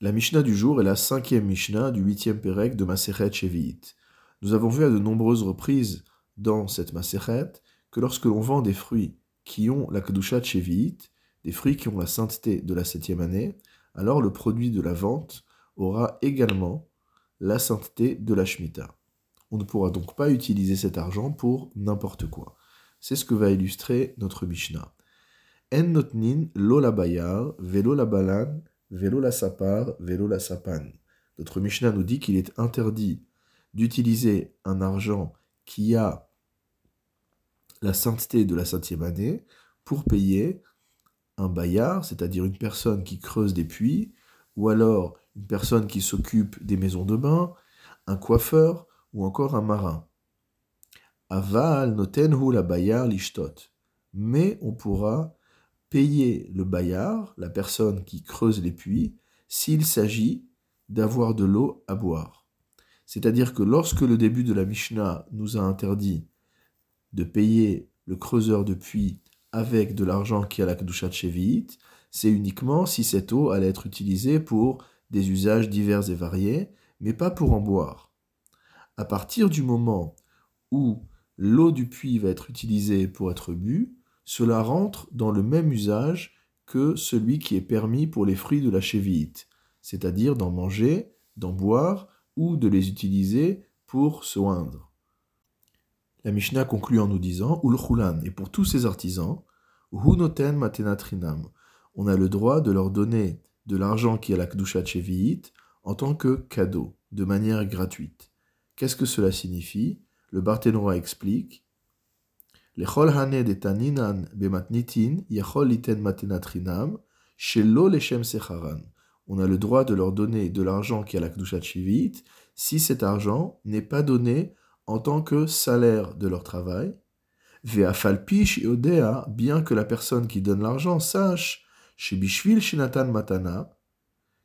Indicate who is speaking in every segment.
Speaker 1: La Mishnah du jour est la cinquième Mishnah du huitième Pérec de Maseret Shevi'it. Nous avons vu à de nombreuses reprises dans cette Maseret que lorsque l'on vend des fruits qui ont la Kedusha Shevi'it, des fruits qui ont la sainteté de la septième année, alors le produit de la vente aura également la sainteté de la Shemitah. On ne pourra donc pas utiliser cet argent pour n'importe quoi. C'est ce que va illustrer notre Mishnah. En notnin lo la bayar, velo la balan, velo la sapar, velo la sapan. Notre Mishnah nous dit qu'il est interdit d'utiliser un argent qui a la sainteté de la septième année pour payer un bayard, c'est-à-dire une personne qui creuse des puits, ou alors une personne qui s'occupe des maisons de bain, un coiffeur ou encore un marin. Aval notenhu la bayar lishtot. Mais on pourra payer le bayard, la personne qui creuse les puits, s'il s'agit d'avoir de l'eau à boire. C'est-à-dire que lorsque le début de la Mishnah nous a interdit de payer le creuseur de puits avec de l'argent qui a la Kedusha c'est uniquement si cette eau allait être utilisée pour des usages divers et variés, mais pas pour en boire. À partir du moment où l'eau du puits va être utilisée pour être bue, cela rentre dans le même usage que celui qui est permis pour les fruits de la chévite, c'est-à-dire d'en manger, d'en boire ou de les utiliser pour se oindre. La Mishnah conclut en nous disant Ulchulan, et pour tous ces artisans, on a le droit de leur donner de l'argent qui est la Kdusha en tant que cadeau, de manière gratuite. Qu'est-ce que cela signifie? Le Barthénois explique on a le droit de leur donner de l'argent qui a la Kdushat Shivit si cet argent n'est pas donné en tant que salaire de leur travail. odea, bien que la personne qui donne l'argent sache, chez Bishvil Shinatan Matana,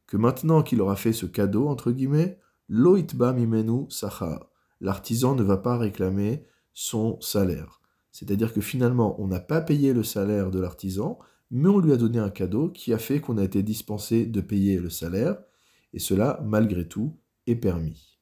Speaker 1: que maintenant qu'il aura fait ce cadeau, entre guillemets, loitba mimenu sachar, l'artisan ne va pas réclamer son salaire. C'est-à-dire que finalement, on n'a pas payé le salaire de l'artisan, mais on lui a donné un cadeau qui a fait qu'on a été dispensé de payer le salaire, et cela, malgré tout, est permis.